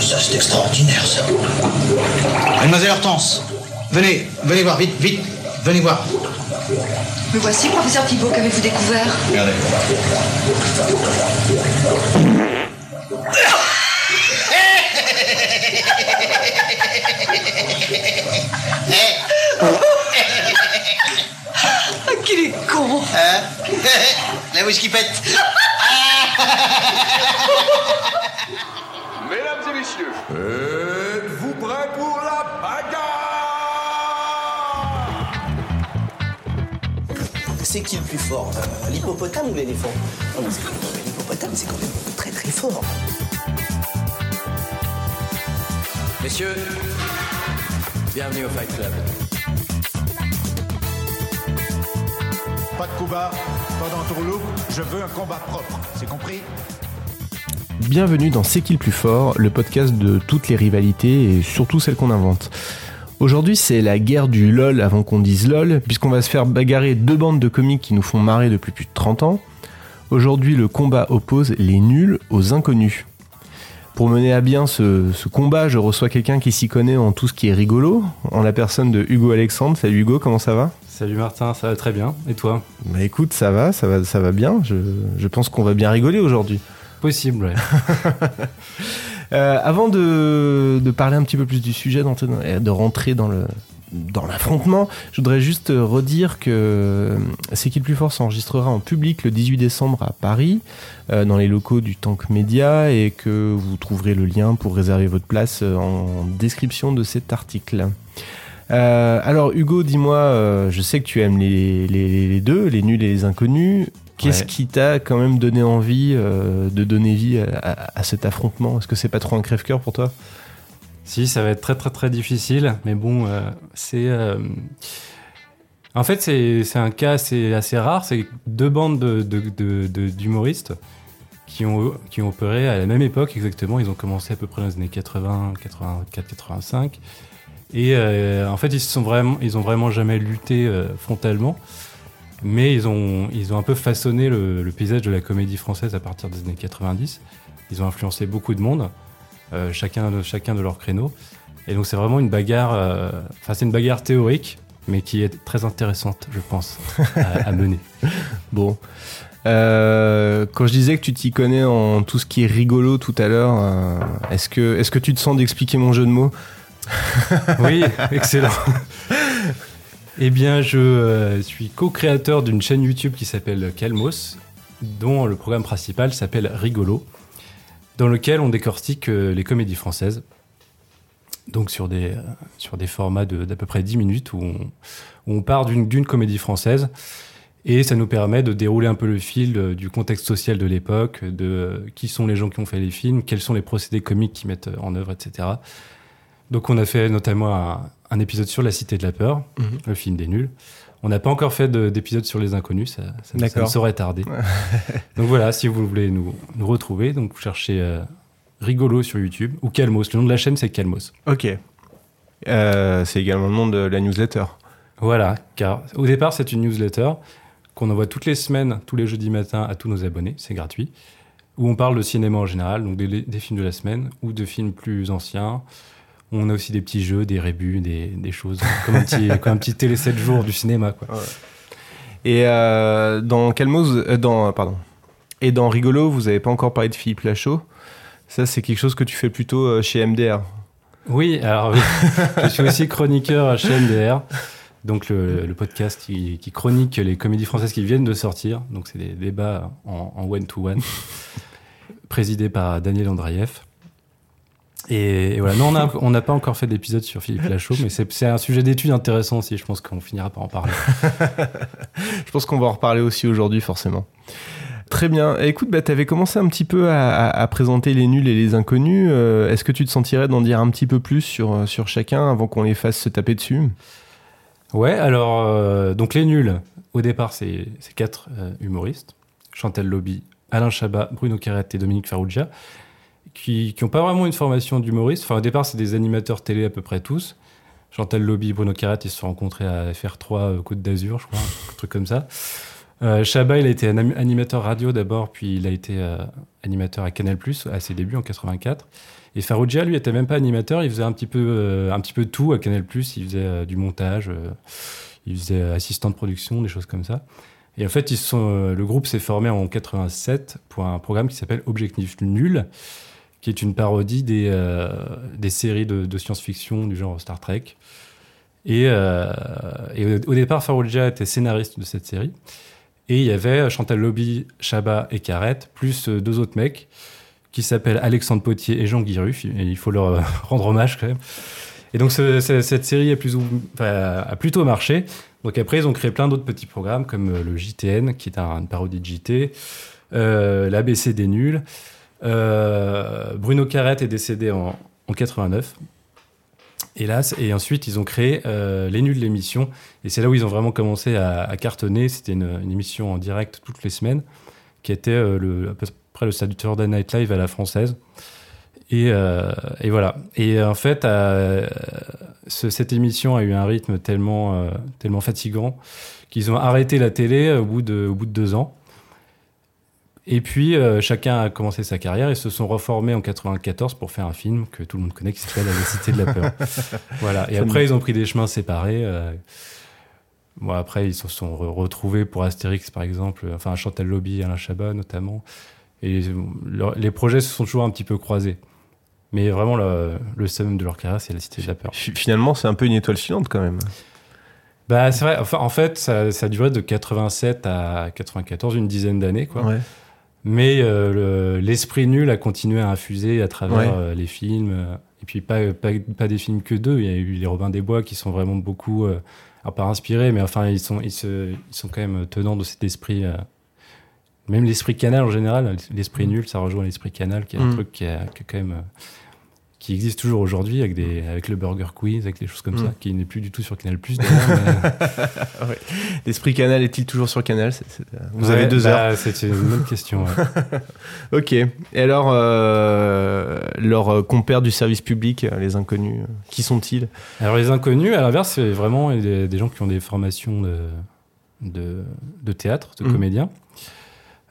Ça, c'est extraordinaire, ça. Mademoiselle Hortense, venez, venez voir, vite, vite, venez voir. Me voici, professeur Thibault, qu'avez-vous découvert? Regardez. Qu'il est con Hein La whisky pète. Mesdames et messieurs, êtes-vous prêts pour la bagarre? C'est qui le plus fort? Euh, L'hippopotame ou l'éléphant? Non, même- L'hippopotame, c'est quand même très très fort. Messieurs, bienvenue au Fight Club. Pas de coup bas, pas je veux un combat propre. C'est compris Bienvenue dans C'est qui le plus fort, le podcast de toutes les rivalités et surtout celles qu'on invente. Aujourd'hui, c'est la guerre du LOL avant qu'on dise LOL, puisqu'on va se faire bagarrer deux bandes de comiques qui nous font marrer depuis plus de 30 ans. Aujourd'hui, le combat oppose les nuls aux inconnus. Pour mener à bien ce, ce combat, je reçois quelqu'un qui s'y connaît en tout ce qui est rigolo, en la personne de Hugo Alexandre. Salut Hugo, comment ça va? Salut Martin, ça va très bien. Et toi? Bah écoute, ça va, ça va, ça va bien. Je, je pense qu'on va bien rigoler aujourd'hui. Possible, ouais. Euh, avant de, de parler un petit peu plus du sujet, de rentrer dans le dans l'affrontement, je voudrais juste euh, redire que euh, C'est qui le plus fort s'enregistrera en public le 18 décembre à Paris, euh, dans les locaux du Tank Media, et que vous trouverez le lien pour réserver votre place en description de cet article. Euh, alors Hugo, dis-moi, euh, je sais que tu aimes les, les- les deux, les nuls et les inconnus. Qu'est-ce Ouais. qui t'a quand même donné envie euh, de donner vie à, à- à cet affrontement? Est-ce que c'est pas trop un crève-cœur pour toi? Si, ça va être très très très difficile, mais bon, euh, c'est. euh, En fait, c'est un cas assez, rare. C'est deux bandes de- de- de- de- d'humoristes qui ont, qui opéré à la même époque exactement. Ils ont commencé à peu près dans les années 80, 84, 85. Et euh, en fait, ils, sont vraiment, ils ont vraiment jamais lutté frontalement. Mais ils ont, ils ont un peu façonné le, paysage de la comédie française à partir des années 90. Ils ont influencé beaucoup de monde, chacun, de, chacun de leur créneau. Et donc c'est vraiment une bagarre, euh, enfin c'est une bagarre théorique, mais qui est très intéressante, je pense, à, à mener. Bon. Euh, quand je disais que tu t'y connais en tout ce qui est rigolo tout à l'heure, euh, est-ce que, est que tu te sens d'expliquer mon jeu de mots Oui, excellent. eh bien, je euh, suis co-créateur d'une chaîne YouTube qui s'appelle Calmos, dont le programme principal s'appelle Rigolo, dans lequel on décortique euh, les comédies françaises. Donc sur des, euh, sur des formats de- d'à peu près 10 minutes où on, où on part d'une comédie française et ça nous permet de dérouler un peu le fil euh, du contexte social de l'époque, de qui sont les gens qui ont fait les films, quels sont les procédés comiques qu'ils mettent en œuvre, etc. Donc on a fait notamment un, un épisode sur La Cité de la Peur, Mhm. le film des nuls. On n'a pas encore fait de- d'épisode sur les inconnus, ça, ça, ça ne saurait tarder. donc voilà, si vous voulez nous, nous retrouver, donc vous cherchez euh, Rigolo sur YouTube ou Calmos. Le nom de la chaîne c'est Calmos. Ok. Euh, c'est également le nom de la newsletter. Voilà, car au départ c'est une newsletter qu'on envoie toutes les semaines, tous les jeudis matins à tous nos abonnés, c'est gratuit, où on parle de cinéma en général, donc des, des films de la semaine ou de films plus anciens. On a aussi des petits jeux, des rébus, des, des choses comme un petit, comme un petit télé 7 jours du cinéma. Quoi. Et euh, dans Calmos, euh, dans pardon, et dans Rigolo, vous avez pas encore parlé de Philippe Lachaud. Ça, c'est quelque chose que tu fais plutôt euh, chez MDR. Oui, alors oui. je suis aussi chroniqueur chez MDR, donc le, le podcast qui, qui chronique les comédies françaises qui viennent de sortir. Donc c'est des débats en one-to-one, présidés par Daniel Andreev. Et, et voilà, non, on n'a pas encore fait d'épisode sur Philippe Lachaud, mais c'est un sujet d'étude intéressant aussi. Je pense qu'on finira par en parler. Je pense qu'on va en reparler aussi aujourd'hui, forcément. Très bien. Écoute, bah, tu avais commencé un petit peu à, présenter les nuls et les inconnus. Euh, Est-ce que tu te sentirais d'en dire un petit peu plus sur, euh, sur chacun avant qu'on les fasse se taper dessus? Ouais, alors, euh, donc les nuls, au départ, c'est c'est quatre euh, humoristes Chantal Lobby, Alain Chabat, Bruno Carrette et Dominique Farrugia, qui n'ont pas vraiment une formation d'humoriste. Enfin, au départ, c'est des animateurs télé à peu près tous. Chantal Lobby, Bruno Carrette, ils se sont rencontrés à FR3 euh, Côte d'Azur, je crois, un truc comme ça. Euh, il a été animateur radio d'abord, puis il a été euh, animateur à Canal+, à ses débuts en 84. Et Farrugia, lui, était même pas animateur, il faisait un petit peu, euh, un petit peu tout à Canal+, il faisait du montage, il faisait assistant de production, des choses comme ça. Et en fait, ils sont, le groupe s'est formé en 87 pour un programme qui s'appelle Objectif Nul, qui est une parodie des, euh, des séries de, science-fiction du genre Star Trek. Et, euh, au, départ, Farrugia était scénariste de cette série. Et il y avait Chantal Lobby, Chabat et Carrette, plus euh, deux autres mecs qui s'appellent Alexandre Potier et Jean Guiruf. Il faut leur rendre hommage quand même. Et donc ce- ce- cette série a, plus ou- a plutôt marché. Donc après, ils ont créé plein d'autres petits programmes comme le JTN, qui est un- une parodie de JT, euh, l'ABC des nuls. Euh, Bruno Carrette est décédé en, en 89. Hélas, et ensuite ils ont créé euh, Les Nuls de l'émission, et c'est là où ils ont vraiment commencé à, cartonner. C'était une, émission en direct toutes les semaines, qui était euh, le, à peu près le Saturday Night Live à la française. Et, euh, voilà. Et en fait, ce- cette émission a eu un rythme tellement, tellement fatigant qu'ils ont arrêté la télé au bout de deux ans. Et puis, euh, chacun a commencé sa carrière et se sont reformés en 94 pour faire un film que tout le monde connaît qui s'appelle La Cité de la Peur. voilà. Et Ça après, ils ont pris des chemins séparés. euh, Bon, après, ils se sont re- retrouvés pour Astérix, par exemple. Enfin, Chantal Lobby, Alain Chabat, notamment. Et euh, leur- les projets se sont toujours un petit peu croisés. Mais vraiment, le, le summum de leur carrière, c'est la Cité de la Peur. Fi- Finalement, c'est un peu une étoile filante quand même. Bah, c'est vrai. Enfin, en fait, ça, ça a duré de 87 à 94, une dizaine d'années, quoi. Ouais. Mais euh, le- l'esprit nul a continué à infuser à travers Ouais. euh, les films. euh, et puis, pas, pas, pas des films que deux. Il y a eu les Robins des Bois qui sont vraiment beaucoup. alors, pas inspirés, mais enfin, ils sont, ils, se, ils sont quand même tenants de cet esprit. même l'esprit canal en général. L'esprit nul, ça rejoint l'esprit canal, qui est un Mm. truc qui, a- qui est quand même. Euh, qui existe toujours aujourd'hui avec, des, avec le Burger Quiz, avec des choses comme Mm. ça, qui n'est plus du tout sur Canal Plus d'ailleurs. mais- L'esprit Canal est-il toujours sur Canal c'est- Vous Ouais, avez deux bah, heures. C'est une bonne question. ouais. Ok. Et alors, euh, leurs euh, compères du service public, euh, les inconnus, euh, qui sont-ils? Alors les inconnus, à l'inverse, c'est vraiment des, des gens qui ont des formations de, de, de théâtre, de Mhm. comédiens.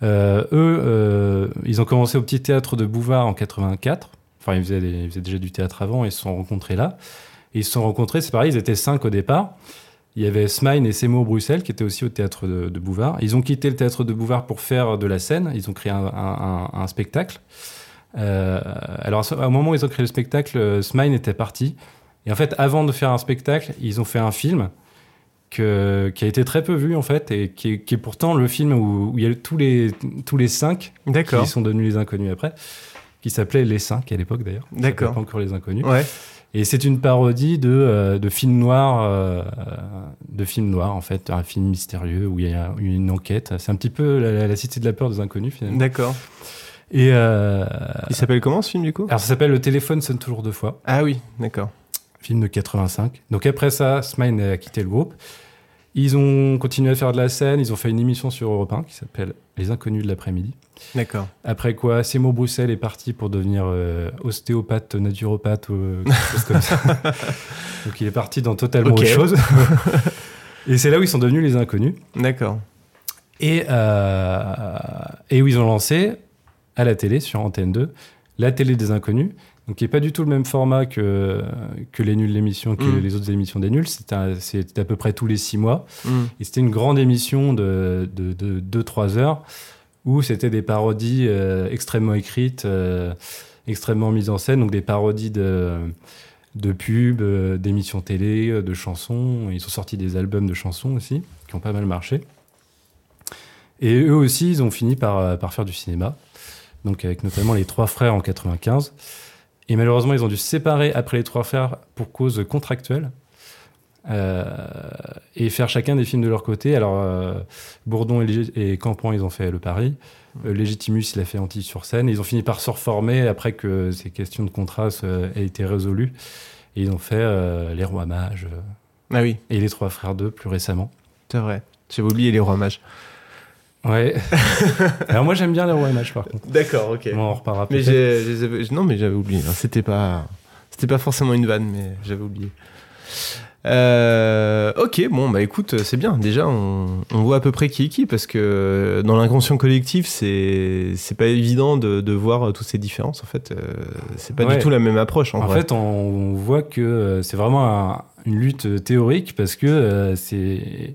Euh, eux, euh, ils ont commencé au petit théâtre de Bouvard en 84. Enfin, ils faisaient, des- ils faisaient déjà du théâtre avant et ils se sont rencontrés là. Et ils se sont rencontrés, c'est pareil, ils étaient cinq au départ. Il y avait Smine et Semo Bruxelles qui étaient aussi au théâtre de, de Bouvard. Ils ont quitté le théâtre de Bouvard pour faire de la scène. Ils ont créé un, un- un- un spectacle. Euh, alors, au moment où ils ont créé le spectacle, euh, Smine était parti. Et en fait, avant de faire un spectacle, ils ont fait un film que, qui a été très peu vu, en fait, et qui est, qui est pourtant le film où, où il y a tous les, tous les cinq qui sont devenus les inconnus après, qui s'appelait Les Cinq à l'époque d'ailleurs. D'accord. Pas encore les inconnus. Ouais. Et c'est une parodie de, euh, de film noir, euh, de film noir en fait, un film mystérieux où il y a une enquête. C'est un petit peu la, la cité de la peur des inconnus finalement. D'accord. Et euh, Il s'appelle comment ce film du coup? alors ça s'appelle Le téléphone sonne toujours deux fois, Ah oui, d'accord. film de 85. Donc après ça, Smine a quitté le groupe. Ils ont continué à faire de la scène, ils ont fait une émission sur Europe 1 qui s'appelle Les inconnus de l'après-midi. D'accord. Après quoi, Seymour Bruxelles est parti pour devenir euh, ostéopathe, naturopathe ou euh, quelque chose comme ça. Donc il est parti dans totalement Ok. autre chose. et c'est là où ils sont devenus les inconnus. D'accord. Et, euh, et où ils ont lancé à la télé, sur Antenne 2, la télé des inconnus. Donc qui n'est pas du tout le même format que, que les nuls l'émission, que Mm. les autres émissions des nuls. C'était à peu près tous les six mois. Hmm. Et c'était une grande émission de 2-3 heures où c'était des parodies euh, extrêmement écrites, euh, extrêmement mises en scène, donc des parodies de, de pubs, euh, d'émissions télé, de chansons. Ils ont sorti des albums de chansons aussi, qui ont pas mal marché. Et eux aussi, ils ont fini par, par faire du cinéma, donc avec notamment les trois frères en 95. Et malheureusement, ils ont dû se séparer après les trois frères pour cause contractuelle. Euh, et faire chacun des films de leur côté. Alors, euh, Bourdon et, et Campan, ils ont fait Le Paris. Euh, Légitimus, il a fait Antilles sur scène. Ils ont fini par se reformer après que ces questions de contrat aient été résolues. Et ils ont fait Les Rois Mages Ah oui, et Les Trois Frères 2 plus récemment. c'est vrai. J'avais oublié les rois mages. Ouais. Alors, moi, j'aime bien Les Rois par contre. D'accord, ok. On en reparlera Mais j'ai, non, mais j'avais oublié. hein. C'était pas, c'était pas forcément une vanne, mais j'avais oublié. Euh, ok, bon, bah écoute, c'est bien. Déjà, on, on voit à peu près qui est qui, parce que dans l'inconscient collectif, c'est, c'est pas évident de, de voir toutes ces différences. En fait, euh, c'est pas Ouais. du tout la même approche. En, En vrai. fait, on, on voit que euh, c'est vraiment un- une lutte théorique parce que euh, c'est.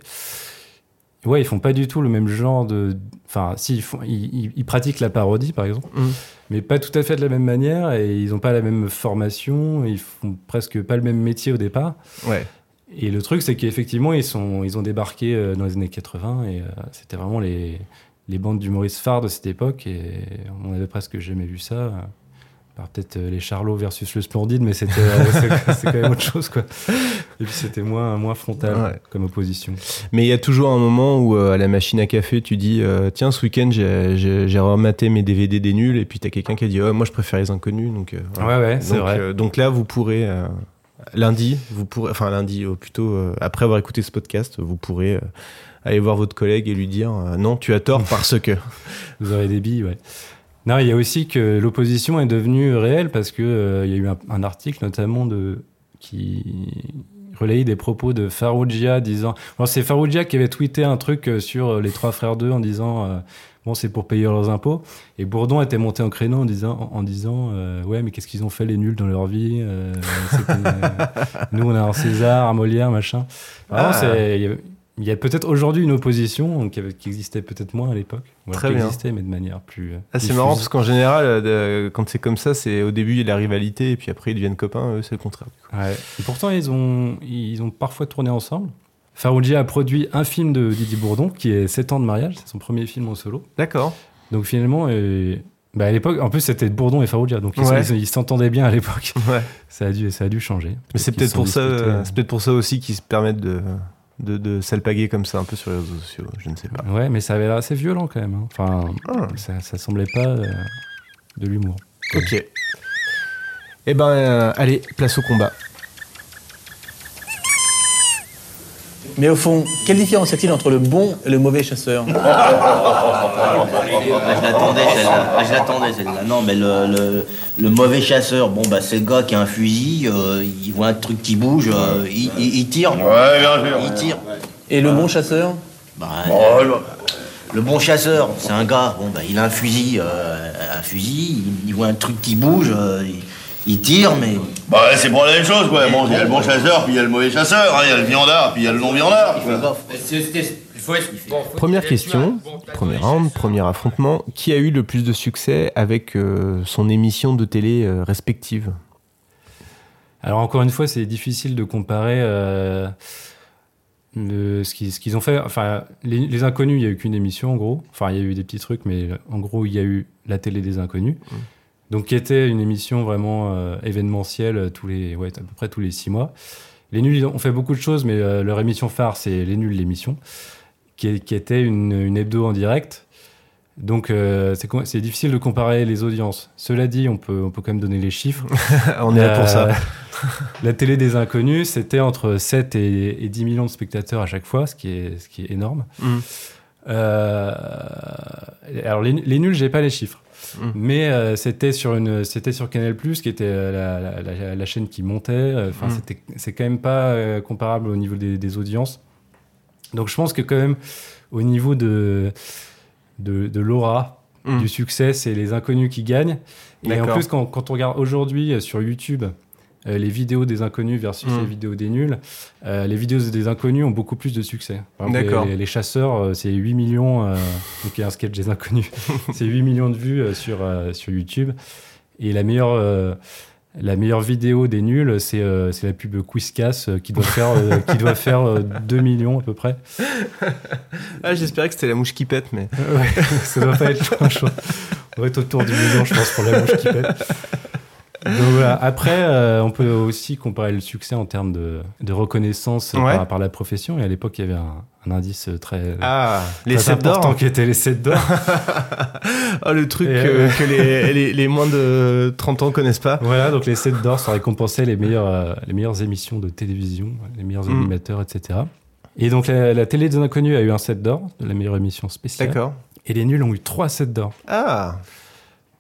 Ouais, ils font pas du tout le même genre de. Enfin, si, ils, font, ils, pratiquent la parodie, par exemple, Mm. mais pas tout à fait de la même manière et ils ont pas la même formation, ils font presque pas le même métier au départ. ouais. Et le truc, c'est qu'effectivement, ils, sont, ils ont débarqué euh, dans les années 80 et euh, c'était vraiment les, les bandes d'humoristes phares de cette époque et on avait presque jamais vu ça. Peut-être euh, les Charlots versus le Splendide, mais c'était euh, c'est- quand même autre chose, quoi. Et puis c'était moins, moins frontal Ouais. comme opposition. Mais il y a toujours un moment où euh, à la machine à café, tu dis euh, Tiens, ce week-end, j'ai, rematé mes DVD des nuls, et puis t'as quelqu'un qui a dit Ouais, Moi, je préfère les inconnus. Donc, euh. Ouais, ouais, c'est vrai. donc là, vous pourrez, lundi, vous pourrez, enfin lundi, ou plutôt après avoir écouté ce podcast, vous pourrez aller voir votre collègue et lui dire Non, tu as tort parce que. Vous aurez des billes, ouais. Non, il y a aussi que l'opposition est devenue réelle parce que euh, il y a eu un, un article notamment de qui relayait des propos de Farougia disant. Alors c'est Farougia qui avait tweeté un truc euh, sur euh, les trois frères d'eux en disant euh, bon c'est pour payer leurs impôts et Bourdon était monté en créneau en disant en, en disant euh, ouais mais qu'est-ce qu'ils ont fait les nuls dans leur vie euh, euh, nous on a un César, un Molière machin. Vraiment Ah. c'est il y a- peut-être aujourd'hui une opposition qui, avait- qui existait peut-être moins à l'époque. Alors Très qui bien. existait, mais de manière plus. euh, Ah, c'est marrant parce qu'en général, euh, de- quand c'est comme ça, c'est au début il y a la rivalité, et puis après ils deviennent copains, eux, c'est le contraire. Ouais. Et pourtant, ils ont, ils ont parfois tourné ensemble. Farouji a produit un film de Didier Bourdon qui est 7 ans de mariage, c'est son premier film en solo. D'accord. Donc finalement, euh, bah, à l'époque, en plus c'était Bourdon et Farouja, donc ils- Ouais. ils ils s'entendaient bien à l'époque. Ouais. Ça a dû, ça a dû changer. Mais c'est peut-être pour ça, euh, c'est peut-être pour ça aussi qu'ils se permettent de, de, de s'alpaguer comme ça un peu sur les réseaux sociaux. Je ne sais pas. Ouais, mais ça avait l'air assez violent quand même. hein. Enfin, Ah. ça, ça semblait pas euh, de l'humour. Ok. Eh ben, euh, allez, place au combat. Mais au fond, quelle différence y a-t-il entre le bon et le mauvais chasseur Ah, je l'attendais celle-là. Ah, je l'attendais celle-là. Non, mais le, le, le mauvais chasseur, bon bah c'est le gars qui a un fusil, euh, il voit un truc qui bouge, euh, il, il- il tire. Ouais, bien sûr. Il tire. Et le bon chasseur Bah, Oh, euh, le- bon chasseur, c'est un gars, bon bah il a un fusil, euh, un fusil, il, il voit un truc qui bouge, euh, il, il tire, mais Bah, c'est pour la même chose, quoi. Bon, il y a le bon chasseur, puis il y a le mauvais chasseur, hein. il y a le viandard, puis il y a le non-viandard. Première question, premier round, premier affrontement. Qui a eu le plus de succès avec euh, son émission de télé euh, respective? Alors encore une fois, c'est difficile de comparer euh, le- ce qu'ils ont fait. Enfin, les, les inconnus, il n'y a eu qu'une émission en gros. Enfin, il y a eu des petits trucs, mais en gros, il y a eu la télé des inconnus. Donc, qui était une émission vraiment euh, événementielle euh, tous les, ouais, à peu près tous les six mois. Les nuls ont fait beaucoup de choses, mais euh, leur émission phare, c'est les nuls l'émission, qui, qui était une, une hebdo en direct. Donc, euh, c'est difficile de comparer les audiences. Cela dit, on peut, on peut quand même donner les chiffres. On est là pour ça. La télé des inconnus, c'était entre 7 et, et 10 millions de spectateurs à chaque fois, ce qui est, ce qui est énorme. Mm. Euh, alors, les, les nuls, j'ai pas les chiffres. Mm. Mais euh, c'était sur une, c'était sur Canal+, qui était euh, la, la- la- la chaîne qui montait. Euh, Enfin, Mm. c'était, c'est quand même pas euh, comparable au niveau des, des audiences. Donc, je pense que quand même, au niveau de, de, de l'aura, Mm. du succès, c'est les inconnus qui gagnent. Et en plus, quand, quand on regarde aujourd'hui sur YouTube euh, les vidéos des inconnus versus Mm. les vidéos des nuls, euh, les vidéos des inconnus ont beaucoup plus de succès. D'accord. Les, les chasseurs, euh, c'est 8 millions, euh, donc il y a un sketch des inconnus, c'est 8 millions de vues sur, sur YouTube. Et la meilleure, la meilleure vidéo des nuls, c'est la pub Quizcas qui doit faire, qui doit faire euh, 2 millions à peu près. Ah, j'espérais que c'était la mouche qui pète, mais. Ouais, ça doit pas être loin, je crois. On va être autour du million, je pense, pour la mouche qui pète. Donc voilà. Après, euh, on peut aussi comparer le succès en termes de, de reconnaissance Ouais. par, par la profession. Et à l'époque, il y avait un, un indice très, Ah, les très 7 d'or. important qui était les 7 d'or. Oh, le truc que, euh, que les, les, les moins de 30 ans connaissent pas. voilà, donc les 7 d'or, ça récompensait les meilleures, euh, les meilleures émissions de télévision, les meilleurs Mm. animateurs, etc. Et donc la, la télé des inconnus a eu un 7 d'or, de la meilleure émission spéciale. D'accord. Et les nuls ont eu 3 7 d'or. Ah,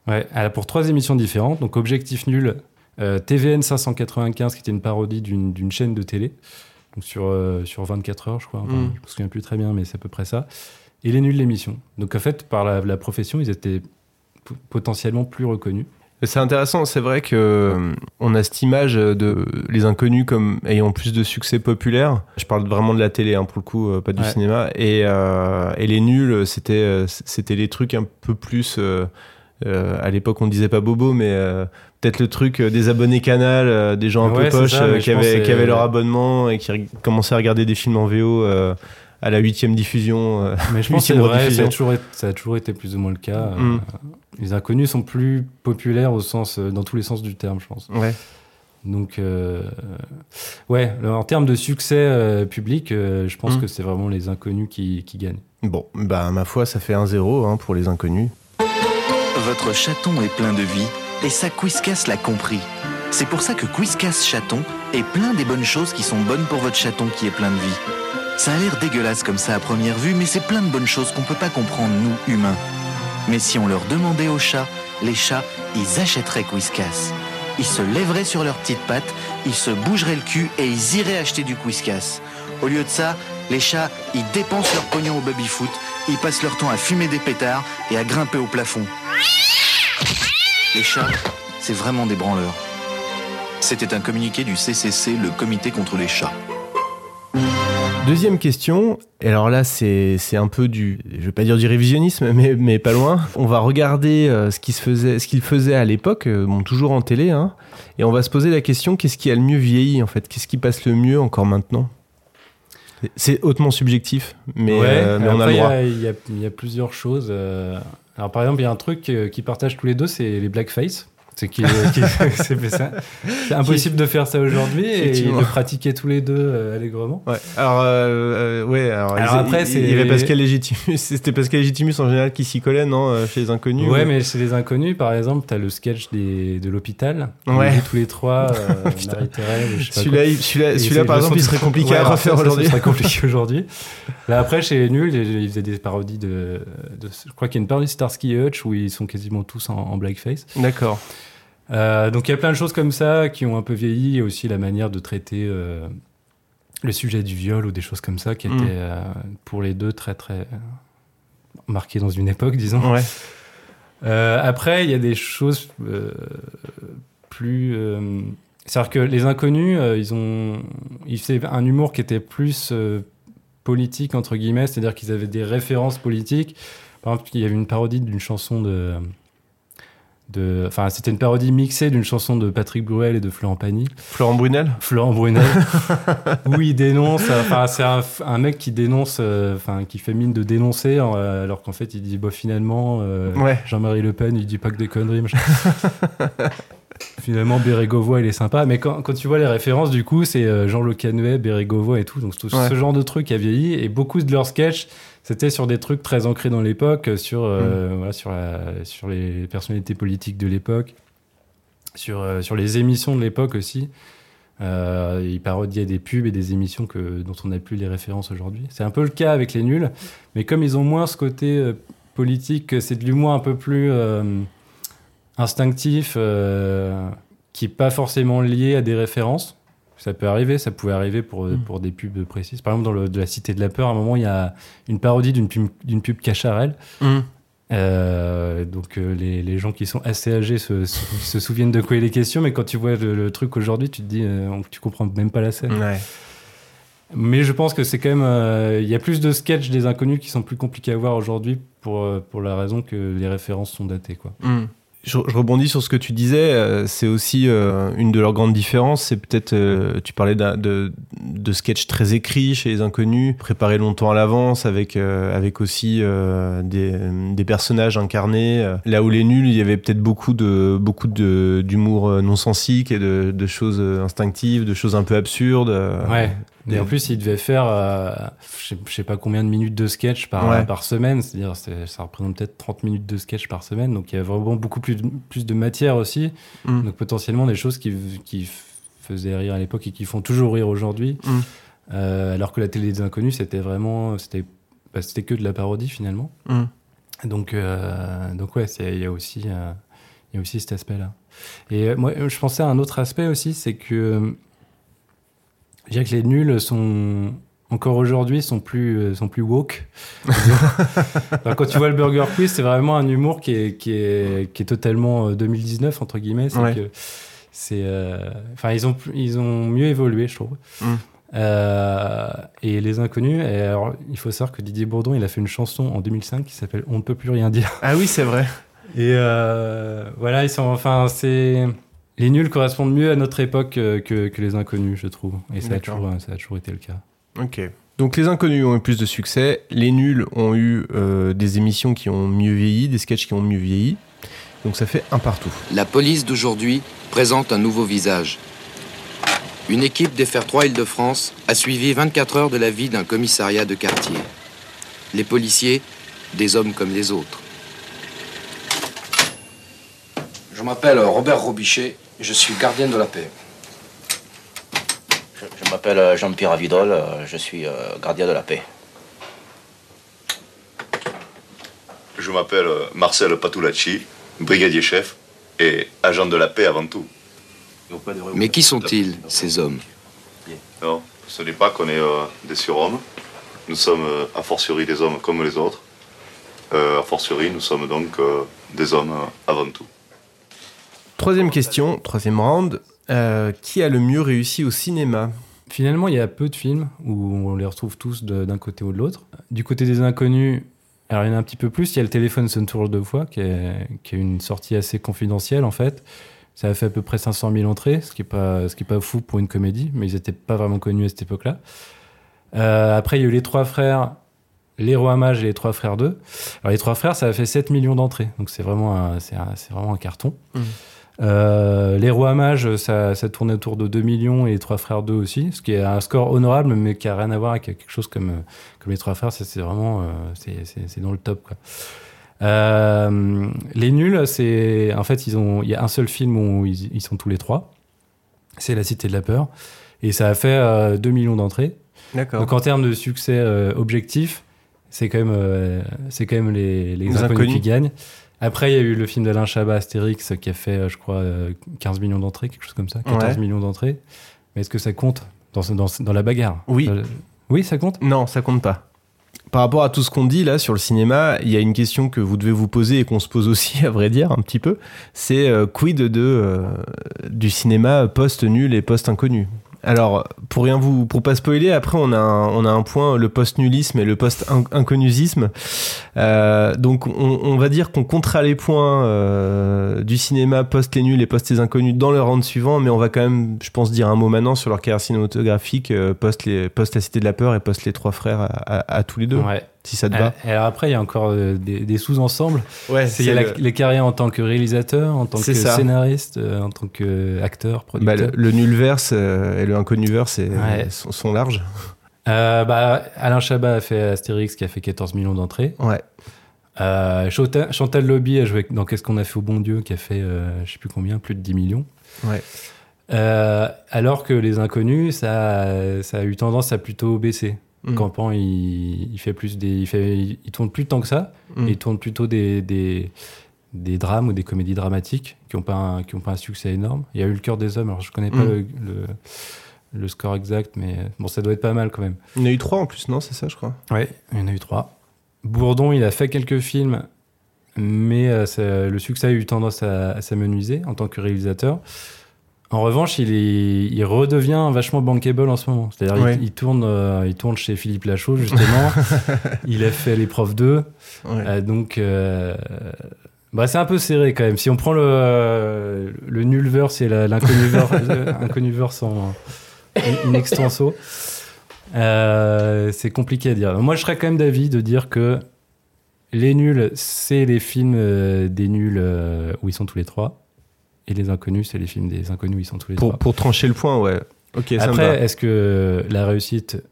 Ouais, pour trois émissions différentes. Donc Objectif Nul, euh, TVN 595, qui était une parodie d'une chaîne de télé, donc sur, euh, sur 24 heures, je crois. Enfin, Mm. Je me souviens plus très bien, mais c'est à peu près ça. Et les nuls l'émission. Donc en fait, par la, la profession, ils étaient potentiellement plus reconnus. c'est intéressant. C'est vrai que euh, on a cette image de les inconnus comme ayant plus de succès populaire. Je parle vraiment de la télé, hein, pour le coup, euh, pas du Ouais. cinéma. Et, euh, et les nuls, c'était c'était les trucs un peu plus. euh, euh, à l'époque, on disait pas bobo, mais euh, peut-être le truc euh, des abonnés canal, des gens un Ouais, peu poches qui, avaient, qui leur abonnement et qui commençaient à regarder des films en VO à la huitième diffusion. Mais je pense que vrai, ça a, toujours été, ça a toujours été plus ou moins le cas. Mm. Les inconnus sont plus populaires au sens, dans tous les sens du terme, je pense. Ouais. Donc, ouais, en termes de succès public, je pense Mm. que c'est vraiment les inconnus qui, qui gagnent. Bon, bah ma foi, ça fait 1-0 hein, pour les inconnus. Votre chaton est plein de vie et ça Quizcas l'a compris. C'est pour ça que Quizcas Chaton est plein des bonnes choses qui sont bonnes pour votre chaton qui est plein de vie. Ça a l'air dégueulasse comme ça à première vue, mais c'est plein de bonnes choses qu'on peut pas comprendre nous, humains. Mais si on leur demandait aux chats, les chats, ils achèteraient Quizcas. Ils se lèveraient sur leurs petites pattes, ils se bougeraient le cul et ils iraient acheter du Quizcas. Au lieu de ça, les chats, ils dépensent leur pognon au baby-foot, ils passent leur temps à fumer des pétards et à grimper au plafond. Les chats, c'est vraiment des branleurs. C'était un communiqué du CCC, le comité contre les chats. Deuxième question, et alors là c'est un peu du, je vais pas dire du révisionnisme, mais, pas loin. On va regarder euh, ce qui se à l'époque, euh, toujours en télé, hein, et on va se poser la question qu'est-ce qui a le mieux vieilli en fait, qu'est-ce qui passe le mieux encore maintenant? C'est hautement subjectif, mais, Ouais, euh, mais on a le il y droit. a- il y, y a plusieurs choses. euh. Alors, par exemple, il y a un truc euh, qu'ils partagent tous les deux, c'est les blackface. C'est qui- c'est ça. C'est impossible de faire ça aujourd'hui et de pratiquer tous les deux euh, allègrement. Ouais. Alors, euh, euh, ouais, alors, après, c'est- il y avait Pascal Légitimus, c'était Pascal Légitimus en général qui s'y collait, non, euh, chez les inconnus Ouais, ou- mais chez les inconnus, par exemple, t'as le sketch des, de l'hôpital. Ouais. tous les trois, euh, pas Celui-là, celui-là, c'est par le exemple, il serait compliqué à refaire aujourd'hui. Ça serait compliqué aujourd'hui. Là, après, chez nuls, ils faisaient des parodies de, de- Je crois qu'il y a une parodie de Starsky et Hutch où ils sont quasiment tous en, en blackface. D'accord. Euh, donc il y a plein de choses comme ça qui ont un peu vieilli et aussi la manière de traiter euh, le sujet du viol ou des choses comme ça qui Mm. étaient euh, pour les deux très très marquées dans une époque, disons. Ouais. Après, il y a des choses plus. C'est-à-dire que les inconnus, ils ont. Ils faisaient un humour qui était plus politique, entre guillemets, c'est-à-dire qu'ils avaient des références politiques. Par exemple, il y avait une parodie d'une chanson de. Enfin, c'était une parodie mixée d'une chanson de Patrick Bruel et de Florent Pagny. Florent Brunel Florent Brunel, où il dénonce, enfin c'est un, un mec qui dénonce, euh, enfin qui fait mine de dénoncer, euh, alors qu'en fait il dit bah finalement euh, Ouais. Jean-Marie Le Pen il dit pas que des conneries. finalement Bérégovoy il est sympa, mais quand, quand tu vois les références du coup c'est Jean Le Canuet, Bérégovoy et tout, donc tout Ouais. ce genre de truc a vieilli et beaucoup de leurs sketchs c'était sur des trucs très ancrés dans l'époque, sur, euh, voilà, sur, la- sur les personnalités politiques de l'époque, sur, euh, sur les émissions de l'époque aussi. Euh, il parodiait des pubs et des émissions que, dont on n'a plus les références aujourd'hui. C'est un peu le cas avec les nuls, mais comme ils ont moins ce côté euh, politique, c'est de l'humour un peu plus euh, instinctif, euh, qui n'est pas forcément lié à des références. Ça peut arriver, ça pouvait arriver pour, Mm. pour des pubs précises. Par exemple, dans le, de la Cité de la Peur, à un moment, il y a une parodie d'une pub, d'une pub Cacharel. Mm. Euh, donc euh, les, les gens qui sont assez âgés se, se, se souviennent de quoi il est question, mais quand tu vois le, le truc aujourd'hui, tu te dis, euh, tu comprends même pas la scène. Ouais. Mais je pense que c'est quand même, euh, il y a plus de sketchs des inconnus qui sont plus compliqués à voir aujourd'hui pour euh, pour la raison que les références sont datées quoi. Hmm. Je, je rebondis sur ce que tu disais. euh, c'est aussi euh, une de leurs grandes différences. C'est peut-être, euh, tu parlais de, de sketchs très écrits chez les inconnus, préparés longtemps à l'avance, avec, euh, avec aussi euh, des, des personnages incarnés. Là où les nuls, il y avait peut-être beaucoup de beaucoup de d'humour euh, non sensique et de, de choses instinctives, de choses un peu absurdes. Ouais. Et en plus, il devait faire, euh, je sais- je sais pas combien de minutes de sketch par, Ouais. par semaine. C'est-à-dire, c'est- ça représente peut-être 30 minutes de sketch par semaine. Donc, il y a vraiment beaucoup plus de, plus de matière aussi. Mm. Donc, potentiellement, des choses qui, qui faisaient rire à l'époque et qui font toujours rire aujourd'hui. Mm. Euh, alors que la télé des inconnus, c'était vraiment, c'était, bah, c'était que de la parodie finalement. Mm. Donc, euh, donc ouais, il y a aussi, euh, il y a aussi cet aspect-là. Et moi, je pensais à un autre aspect aussi, c'est que je dirais que les nuls sont encore aujourd'hui sont plus euh, sont plus woke. Alors, quand tu vois le Burger Quiz, c'est vraiment un humour qui est qui est qui est totalement euh, 2019 entre guillemets. C'est Ouais. que c'est euh, enfin ils ont ils ont mieux évolué, je trouve. Mm. Euh, et les inconnus. Et alors, il faut savoir que Didier Bourdon, il a fait une chanson en 2005 qui s'appelle On ne peut plus rien dire. Ah oui, c'est vrai. Et euh, voilà, ils sont, enfin, c'est les nuls correspondent mieux à notre époque euh, que, que les inconnus, je trouve. Et ça a, toujours, ça a toujours été le cas. Ok. Donc les inconnus ont eu plus de succès, les nuls ont eu euh, des émissions qui ont mieux vieilli, des sketchs qui ont mieux vieilli. Donc ça fait un partout. La police d'aujourd'hui présente un nouveau visage. Une équipe des Fer 3 Île-de-France a suivi 24 heures de la vie d'un commissariat de quartier. Les policiers, des hommes comme les autres. Je m'appelle Robert Robichet, je suis gardien de la paix. Je, je m'appelle euh, Jean-Pierre Avidol, euh, je suis euh, gardien de la paix. Je m'appelle Marcel Patulacci, brigadier chef et agent de la paix avant tout. Mais qui sont-ils, ces hommes? Non, ce n'est pas qu'on est euh, des surhommes. Nous sommes euh, a fortiori des hommes comme les autres. Euh, a fortiori, nous sommes donc euh, des hommes euh, avant tout. Troisième question, troisième round. Euh, qui a le mieux réussi au cinéma? Finalement, il y a peu de films où on les retrouve tous d'un côté ou de l'autre. Du côté des inconnus, alors il y en a un petit peu plus. Il y a le téléphone sonne toujours deux fois, qui est, qui est une sortie assez confidentielle en fait. Ça a fait à peu près 500 000 entrées, ce qui est pas, ce qui est pas fou pour une comédie, mais ils n'étaient pas vraiment connus à cette époque-là. Euh, après, il y a eu les trois frères, les rois mages et les trois frères 2. Alors les trois frères, ça a fait 7 millions d'entrées, donc c'est vraiment, un- c'est vraiment un carton. Mhm. Euh, les rois mages, ça, ça tournait autour de 2 millions et les trois frères 2 aussi, ce qui est un score honorable, mais qui a rien à voir avec quelque chose comme, euh, comme les trois frères. C'est vraiment, euh, c'est- dans le top, quoi. Euh, les nuls, c'est en fait ils ont, il y a un seul film où ils, ils sont tous les trois. C'est La Cité de la peur et ça a fait euh, 2 millions d'entrées. D'accord. Donc en termes de succès objectif, c'est quand même, c'est quand même les, les Les inconnus, inconnus. qui gagnent. Après, il y a eu le film d'Alain Chabat, Astérix, qui a fait, euh, je crois, euh, 15 millions d'entrées, quelque chose comme ça, 14 Ouais. millions d'entrées. Mais est-ce que ça compte dans, la bagarre? Oui. Euh, oui, ça compte? Non, ça compte pas. Par rapport à tout ce qu'on dit là sur le cinéma, il y a une question que vous devez vous poser et qu'on se pose aussi, à vrai dire, un petit peu. C'est euh, quid de euh, du cinéma post nul et post inconnu. Alors, pour rien vous, pour pas spoiler, après on a un, on a un point, le post nulisme et le post inconnusisme. Euh, donc, on, va dire qu'on comptera les points euh, du cinéma post les nuls et post les inconnus dans le round suivant, mais on va quand même, je pense, dire un mot maintenant sur leur carrière cinématographique euh, post les post la Cité de la peur et post les trois frères à, tous les deux. Si ça te va. Euh, Alors après, il y a encore euh, des, des sous-ensembles. Ouais, C'est- il y a la- les carrières en tant que réalisateur, en tant que ça. scénariste, euh, en tant qu'acteur, Bah, producteur. le, le nulverse et le inconnuverse Ouais. sont, sont larges. Euh, bah, Alain Chabat a fait Astérix qui a fait 14 millions d'entrées. Ouais. Euh, Chantal, Chantal Lobby a joué dans Qu'est-ce qu'on a fait au bon Dieu qui a fait euh, je sais plus combien, plus de 10 millions. Ouais. Alors que les inconnus, ça, ça a eu tendance à plutôt baisser. Mm. Campan, il, il fait plus des, il, fait, il, tourne plus tant que ça. Mm. Et il tourne plutôt des, des, des drames ou des comédies dramatiques qui n'ont pas, un- qui ont pas un succès énorme. Il y a eu Le cœur des hommes. Alors je connais pas Mm. le, le, le score exact, mais bon, ça doit être pas mal quand même. Il y en a eu trois en plus, non C'est ça, je crois. Ouais, il y en a eu trois. Bourdon, il a fait quelques films, mais euh, ça- le succès a eu tendance à, à s'amenuiser en tant que réalisateur. En revanche, il, est, il redevient vachement bankable en ce moment. C'est-à-dire, il- Ouais. il, tourne, euh, il tourne chez Philippe Lachaud, justement. il a fait Profs 2. Ouais. Euh, donc, euh, Bah, c'est un peu serré quand même. Si on prend le, le nulverse et l'inconnuverse inconnuverse en in extenso, c'est compliqué à dire. Moi, je serais quand même d'avis de dire que les nuls, c'est les films des nuls où ils sont tous les trois. Et les inconnus, c'est les films des inconnus ils sont tous les Pour, trois. pour trancher le point, ouais. Ok. Après, est-ce que la réussite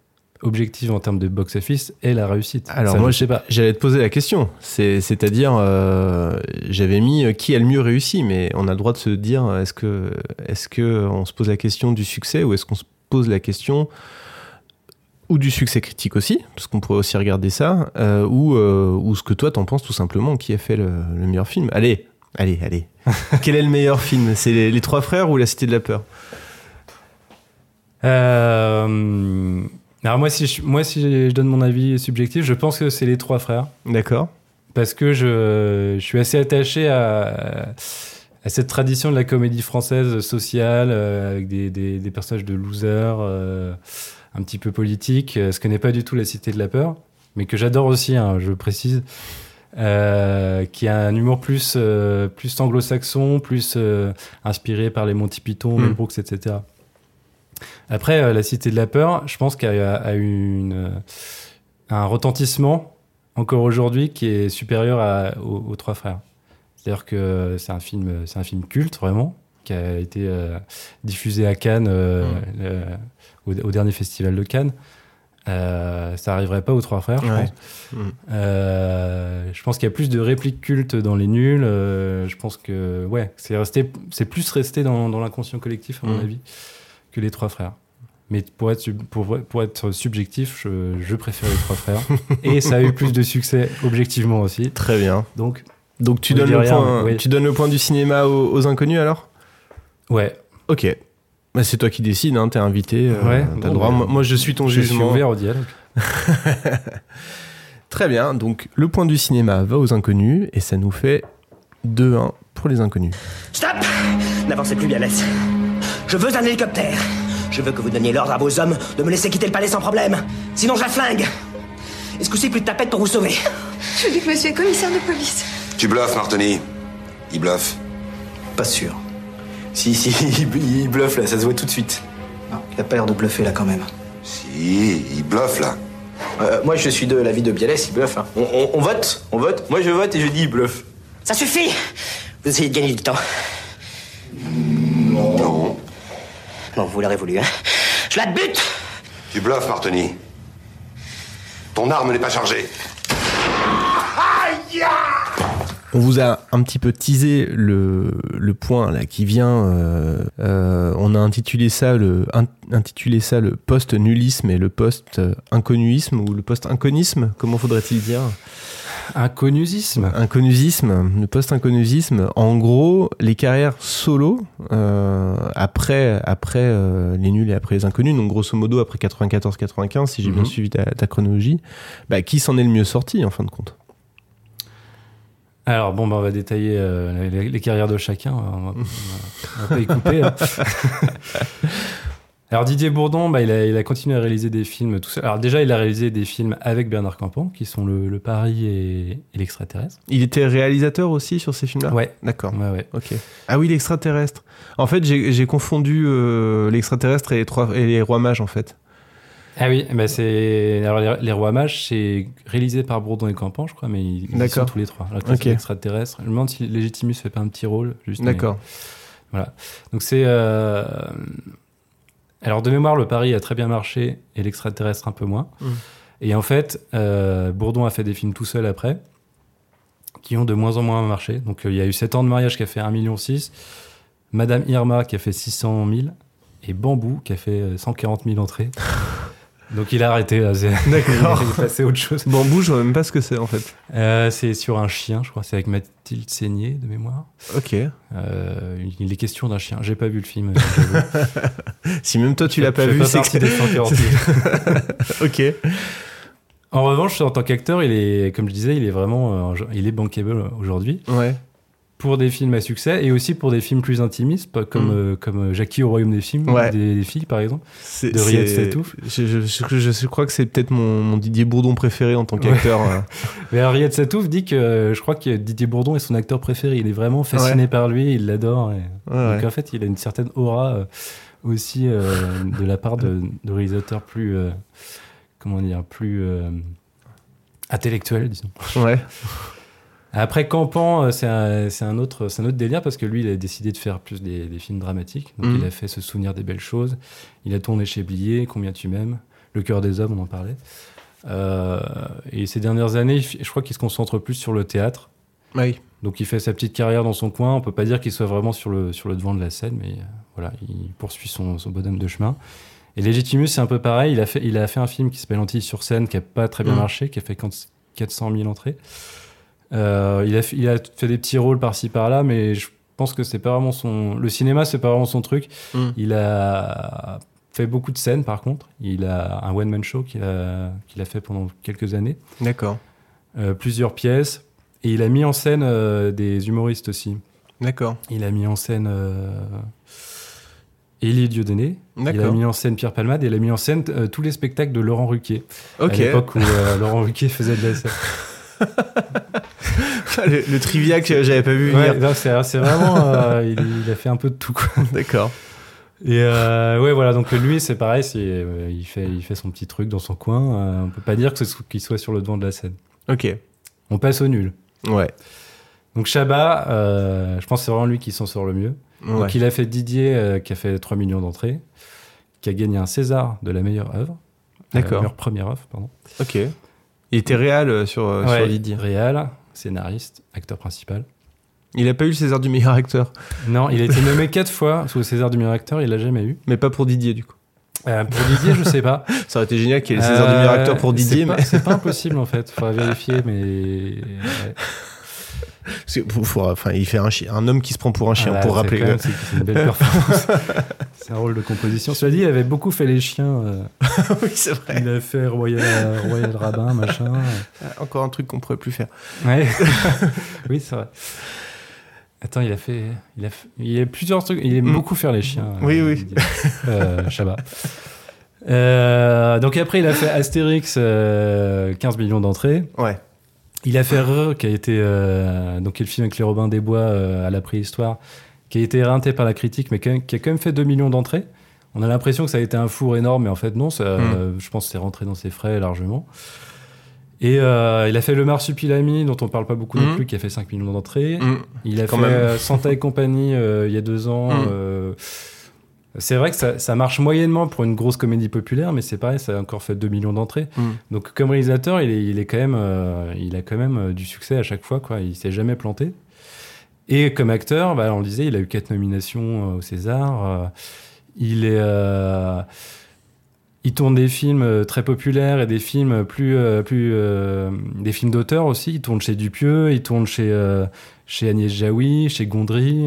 objective en termes de box-office est la réussite? Alors Ça, moi, je sais pas. J'allais te poser la question. C'est- C'est-à-dire, euh, j'avais mis euh, qui a le mieux réussi, mais on a le droit de se dire, euh, est-ce que, est-ce que on se pose la question du succès ou est-ce qu'on se pose la question ou du succès critique aussi, parce qu'on pourrait aussi regarder ça, euh, ou, ou ce que toi t'en penses tout simplement, qui a fait le, le meilleur film? Allez, allez, allez. Quel est le meilleur film? C'est les, Les Trois Frères ou La Cité de la Peur? Euh, alors moi, si je, moi, si je donne mon avis subjectif, je pense que c'est les trois frères. D'accord. Parce que je, je suis assez attaché à, à cette tradition de la comédie française sociale, euh, avec des, des, des personnages de losers, euh, un petit peu politiques, ce que n'est pas du tout la Cité de la Peur, mais que j'adore aussi, hein, je précise. Euh, qui a un humour plus, euh, plus anglo-saxon, plus euh, inspiré par les Monty Python, Mm. Mel Brooks, etc. Après, La Cité de la Peur, je pense qu'elle a, a eu une, un retentissement encore aujourd'hui qui est supérieur à- aux, aux Trois Frères. C'est-à-dire que c'est un film, c'est un film culte vraiment, qui a été diffusé à Cannes le- au, au dernier festival de Cannes. Euh, ça arriverait pas aux Trois Frères, je pense. Mm. Euh, je pense qu'il y a plus de répliques cultes dans les nuls. euh, je pense que ouais, c'est resté, c'est plus resté dans, dans l'inconscient collectif à mon Mm. avis que les trois frères. Mais pour être, pour, pour être subjectif, je, je préfère les trois frères. Et ça a eu plus de succès objectivement aussi. Très bien. Donc, Donc tu on donnes, le rien, point, tu donnes le point du cinéma aux, aux inconnus alors? Ouais. Ok. Bah, c'est toi qui décides, hein, t'es invité. euh, Ouais, t'as bon, droit. bah, moi, moi, je suis ton je suis jugement. ouvert au dialogue. Très bien. Donc le point du cinéma va aux inconnus et ça nous fait 2-1 pour les inconnus. Stop N'avancez plus, Bialès. Je veux un hélicoptère. Je veux que vous donniez l'ordre à vos hommes de me laisser quitter le palais sans problème. Sinon, je la flingue. Est-ce que c'est plus de tapette pour vous sauver Je dis que monsieur est commissaire de police. Tu bluffes, Martoni. Il bluffe. Pas sûr. Si, si, il, bluffe là, ça se voit tout de suite. Non, il a pas l'air de bluffer là quand même. Si, il bluffe là. Euh, moi je suis de l'avis de Bialès, il bluffe. hein. On, on- on vote On vote Moi je vote et je dis il bluffe. Ça suffit Vous essayez de gagner du temps. Non. Non, vous l'aurez voulu, hein Je la bute Tu bluffes, Martoni. Ton arme n'est pas chargée. On vous a un petit peu teasé le, le point là qui vient. euh, euh, on a intitulé ça le in- intitulé ça le post nullisme et le post inconnuisme ou le post inconisme. Comment faudrait-il dire? Inconnusisme. Inconnusisme, le post inconnusisme. En gros, les carrières solo euh, après après les nuls et après les inconnus. Donc grosso modo après 94-95 si j'ai bien Mhm. suivi ta, ta chronologie. Bah, qui s'en est le mieux sorti en fin de compte? Alors bon, bah, on va détailler euh, les, les carrières de chacun. On va, on va- on pas y couper. hein. Alors Didier Bourdon, bah, il, a, il a continué à réaliser des films tout seul. Alors déjà, il a réalisé des films avec Bernard Campan, qui sont le, le Paris et, et l'extraterrestre. Il était réalisateur aussi sur ces films-là? Ouais. D'accord. Ouais, ouais. Ok. Ah oui, l'extraterrestre. En fait, j'ai confondu euh, l'extraterrestre et, et les rois mages, en fait. Ah oui, bah c'est alors les, les Rois Mages, c'est réalisé par Bourdon et Campan, je crois, mais ils, sont tous les trois. Alors que Ok. c'est l'extraterrestre. Je me demande si Légitimus fait pas un petit rôle. mais- D'accord. Voilà. Donc c'est euh, alors de mémoire, le pari a très bien marché et l'extraterrestre un peu moins. Mm. Et en fait, euh, Bourdon a fait des films tout seul après, qui ont de moins en moins marché. Donc euh, il y a eu 7 ans de mariage qui a fait 1,6 million, Madame Irma qui a fait 600 000, et Bambou qui a fait euh, 140 000 entrées. Donc il a arrêté. c'est- D'accord. il est passé à autre chose. Bambou, je vois même pas ce que c'est, en fait. Euh, c'est sur un chien, je crois. C'est avec Mathilde Seigné, de mémoire. Ok. Euh, il est question d'un chien. J'ai pas vu le film. Si même toi, tu l'as pas vu, c'est que- des 140 000. Ok. En revanche, en tant qu'acteur, il est, comme je disais, il est vraiment, euh, il est bankable aujourd'hui. Ouais. Pour des films à succès et aussi pour des films plus intimistes, comme, Mm. euh, comme Jackie au royaume des films, Ouais. des, des filles par exemple, de c'est- Satouf. Je, je- je- je- je crois que c'est peut-être mon, mon Didier Bourdon préféré en tant qu'acteur. euh. Mais Riyad Satouf dit que euh, je crois que Didier Bourdon est son acteur préféré. Il est vraiment fasciné Ouais. par lui, il l'adore. et- Ouais, Donc ouais. en fait, il a une certaine aura euh, aussi euh, de la part de, de réalisateurs plus, euh, comment dire, plus euh, intellectuels, disons. Ouais. Après Campan, euh, c'est un, autre, c'est un autre délire parce que lui, il a décidé de faire plus des, des films dramatiques. Donc Mhm. il a fait Se souvenir des belles choses. Il a tourné chez Blier, Combien tu m'aimes, Le cœur des hommes, on en parlait. Euh, et ces dernières années, je crois qu'il se concentre plus sur le théâtre. Oui. Donc il fait sa petite carrière dans son coin. On peut pas dire qu'il soit vraiment sur le, sur le devant de la scène, mais euh, voilà, il poursuit son, son bonhomme de chemin. Et Legitimus, c'est un peu pareil. Il a fait, il a fait un film qui s'appelle Antilles sur scène, qui a pas très bien Mhm. marché, qui a fait 40 400 000 entrées. Euh, il, a, fait- il a fait des petits rôles par-ci par-là, mais je pense que c'est pas vraiment son. Le cinéma, c'est pas vraiment son truc. Mhm. Il a fait beaucoup de scènes, par contre. Il a un one-man show qu'il a, qu'il a fait pendant quelques années. D'accord. Euh, plusieurs pièces. Et il a mis en scène euh, des humoristes aussi. D'accord. Il a mis en scène Élie Dieudonné. Il a mis en scène Pierre Palmade. Et il a mis en scène tous les spectacles de Laurent Ruquier. Ok. À l'époque où Laurent Ruquier faisait de la scène. le, le trivia que j'avais pas vu Ouais, venir. non, c'est vraiment. euh, il, il a fait un peu de tout. D'accord. Et euh, ouais, voilà. Donc lui, c'est pareil. euh, il, fait, il fait son petit truc dans son coin. Euh, on peut pas dire qu'il soit sur le devant de la scène. Ok. On passe au nul. Ouais. Donc Chabat, euh, je pense que c'est vraiment lui qui s'en sort le mieux. Ouais. Donc il a fait Didier, euh, qui a fait 3 millions d'entrées, qui a gagné un César de la meilleure œuvre. D'accord. La meilleure première œuvre, pardon. Ok. Il était réel euh, sur, euh, Ouais, sur Didier. Réal, scénariste, acteur principal. Il a pas eu le César du meilleur acteur. Non, il a été nommé 4 fois sous le César du meilleur acteur, il l'a jamais eu. Mais pas pour Didier, du coup. Euh, pour Didier, je sais pas. Ça aurait été génial qu'il y ait le César du meilleur acteur pour Didier, c'est pas- mais. C'est pas impossible en fait, faudra vérifier, mais. ouais. Enfin, il fait un, homme qui se prend pour un chien, Voilà, pour rappeler. C'est une belle performance. c'est un rôle de composition. Cela dit, il avait beaucoup fait les chiens. euh, oui, c'est vrai. il a fait Royal, Royal Rabbin, machin. Ah, Encore un truc qu'on pourrait plus faire. Ouais. oui, c'est vrai. Attends, il a fait. Il a, fait- il a plusieurs trucs. Il aime Mm. beaucoup faire les chiens. Oui, euh, oui. Euh, Chabat. Euh, donc après, il a fait Astérix, euh, 15 millions d'entrées. Ouais. Il a fait Re, qui a été euh, donc qui est le film avec les Robins des Bois euh, à la préhistoire, qui a été éreinté par la critique, mais qui a quand même fait 2 millions d'entrées. On a l'impression que ça a été un four énorme, mais en fait non. Ça, euh, je pense que c'est rentré dans ses frais largement. Et euh, il a fait Le Marsupilami, dont on parle pas beaucoup non Mhm. plus, qui a fait 5 millions d'entrées. Mm. Il a Quand fait même. Santa et compagnie euh, il y a deux ans. C'est vrai que ça, ça marche moyennement pour une grosse comédie populaire, mais c'est pareil, ça a encore fait 2 millions d'entrées. Mhm. Donc comme réalisateur, il est, il est quand même, euh, il a quand même euh, du succès à chaque fois, quoi. Il s'est jamais planté. Et comme acteur, bah, on le disait, il a eu quatre nominations euh, au César. euh, il est, il tourne des films très populaires et des films plus, plus, des films d'auteur aussi. Il tourne chez Dupieux, il tourne chez, chez Agnès Jaoui, chez Gondry.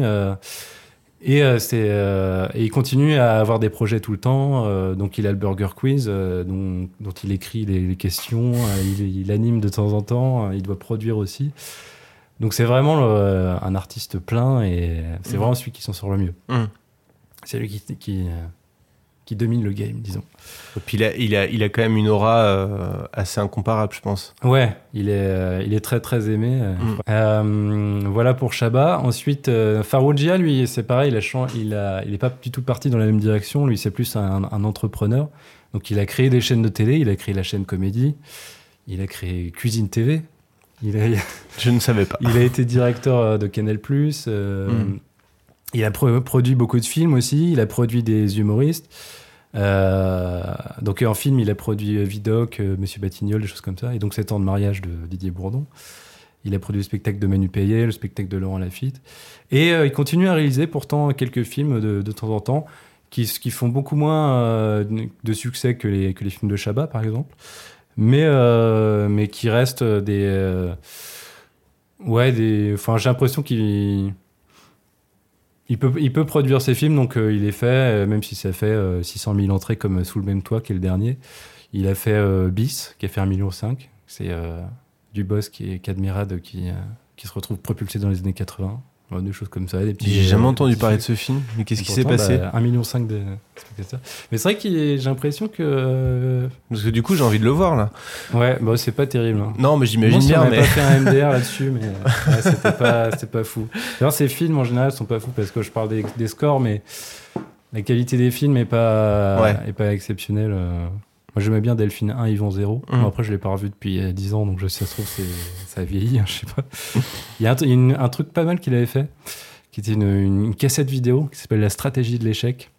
Et, euh, c'est, euh, et il continue à avoir des projets tout le temps. euh, donc il a le Burger Quiz, dont, dont il écrit les, les questions, il, il anime de temps en temps, il doit produire aussi. Donc c'est vraiment un artiste plein et c'est Mhm. vraiment celui qui s'en sort le mieux. Mhm. C'est lui qui, qui, qui domine le game, disons. Et puis il a, il, a, il a quand même une aura euh, assez incomparable, je pense. Ouais, il est, euh, il est très très aimé. euh. Mm. Euh, voilà pour Chabat. Ensuite, Faroujia, lui, c'est pareil, il a, il a, il est pas du tout parti dans la même direction. Lui, c'est plus un, un entrepreneur. Donc, il a créé des chaînes de télé. Il a créé la chaîne Comédie. Il a créé Cuisine TV. Il a, Je ne savais pas. il a été directeur de Canal+. Mm. Il a pro- produit beaucoup de films aussi. Il a produit des humoristes. Euh, donc en film, il a produit euh, Vidocq, euh, Monsieur Batignolles, des choses comme ça. Et donc 7 ans de mariage de Didier Bourdon. Il a produit le spectacle de Manu Payet, le spectacle de Laurent Lafitte. Et il continue à réaliser pourtant quelques films de, de temps en temps qui, qui font beaucoup moins de succès que les, que les films de Chabat, par exemple. Mais, mais qui restent des... ouais, des... Enfin, j'ai l'impression qu'il... Il peut, il peut produire ses films, donc euh, il est fait, euh, même si ça fait euh, 600 000 entrées comme Sous le même toit, qui est le dernier. Il a fait euh, Bis, qui a fait 1,5 million. C'est du boss qui est Cadmirad qui, qui se retrouve propulsé dans les années 80. Des choses comme ça. Des petits, J'ai jamais euh, entendu parler de ce film. Mais qu'est-ce qui s'est passé bah, 1,5 million de spectateurs. Mais c'est vrai que j'ai l'impression que. euh, Parce que du coup, j'ai envie de le voir là. Ouais, bah c'est pas terrible. hein. Non, mais j'imagine bien, On mais- pas fait un MDR là-dessus, mais ouais, c'était pas, c'était pas fou. D'ailleurs, ces films en général sont pas fous parce que je parle des, des scores, mais la qualité des films est pas, Ouais. est pas exceptionnelle. euh. Moi, j'aimais bien Delphine 1, Yvon 0. Mhm. Bon, après, je l'ai pas revu depuis euh, 10 ans, donc je, si ça se trouve, ça a vieilli, hein, je sais pas. Il y a un, une- truc pas mal qu'il avait fait, qui était une, une cassette vidéo qui s'appelle La stratégie de l'échec.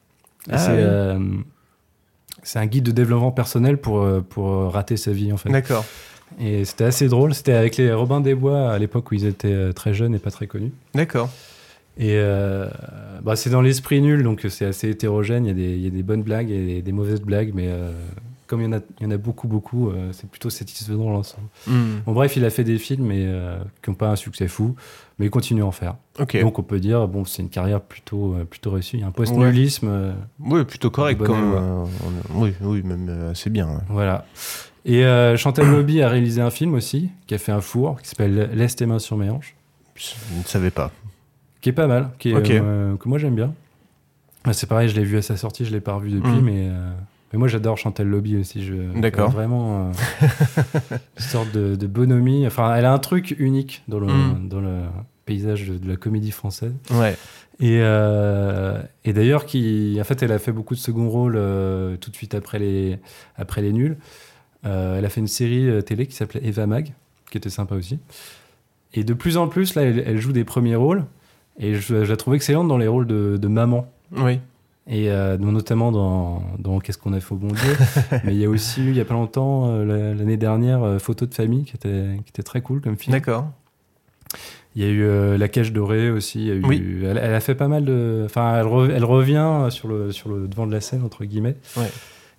Ah c'est, oui. euh, c'est un guide de développement personnel pour, euh, pour euh, rater sa vie, en fait. D'accord. Et c'était assez drôle. C'était avec les Robin des Bois à l'époque où ils étaient très jeunes et pas très connus. D'accord. Et euh, bah, c'est dans l'esprit nul, donc c'est assez hétérogène. Il y, a des, il y a des bonnes blagues et des, des mauvaises blagues, mais comme il y en a, il y en a beaucoup, beaucoup, euh, c'est plutôt satisfaisant dans l'ensemble. Mm. Bon, bref, il a fait des films mais, euh, qui n'ont pas un succès fou, mais il continue à en faire. Donc on peut dire, bon, c'est une carrière plutôt, euh, plutôt réussie. Il y a un post-nulisme. Oui, plutôt correct. éloi. euh, on- oui, oui, même assez bien. ouais. Voilà. Et Chantal Lobby a réalisé un film aussi, qui a fait un four, qui s'appelle Laisse tes mains sur mes hanches. Je ne savais pas. Qui est pas mal, qui est, Ok. que moi j'aime bien. Ah, C'est pareil, je l'ai vu à sa sortie, je l'ai pas revu depuis, Mm. mais, mais moi j'adore Chantal Lobby aussi. Je, D'accord. Vraiment euh, une sorte de, de bonhomie. Enfin, elle a un truc unique dans le, Mm. dans le paysage de, de la comédie française. Ouais. Et, euh, et d'ailleurs, qui, en fait, elle a fait beaucoup de second rôles euh, tout de suite après les, après les nuls. Euh, elle a fait une série télé qui s'appelait Eva Mag, qui était sympa aussi. Et de plus en plus, là, elle, elle joue des premiers rôles. Et je, je la trouve excellente dans les rôles de, de maman. Oui. Et euh, notamment dans, dans Qu'est-ce qu'on a fait au bon Dieu. Mais il y a aussi eu, il y a pas longtemps, euh, la- l'année dernière, euh, Photo de famille, qui était, qui était très cool comme film. D'accord. Il y a eu euh, La Cage Dorée aussi. il y a eu- Oui. elle, elle a fait pas mal de. Enfin, elle, re- elle revient sur le, sur le devant de la scène, entre guillemets. Ouais.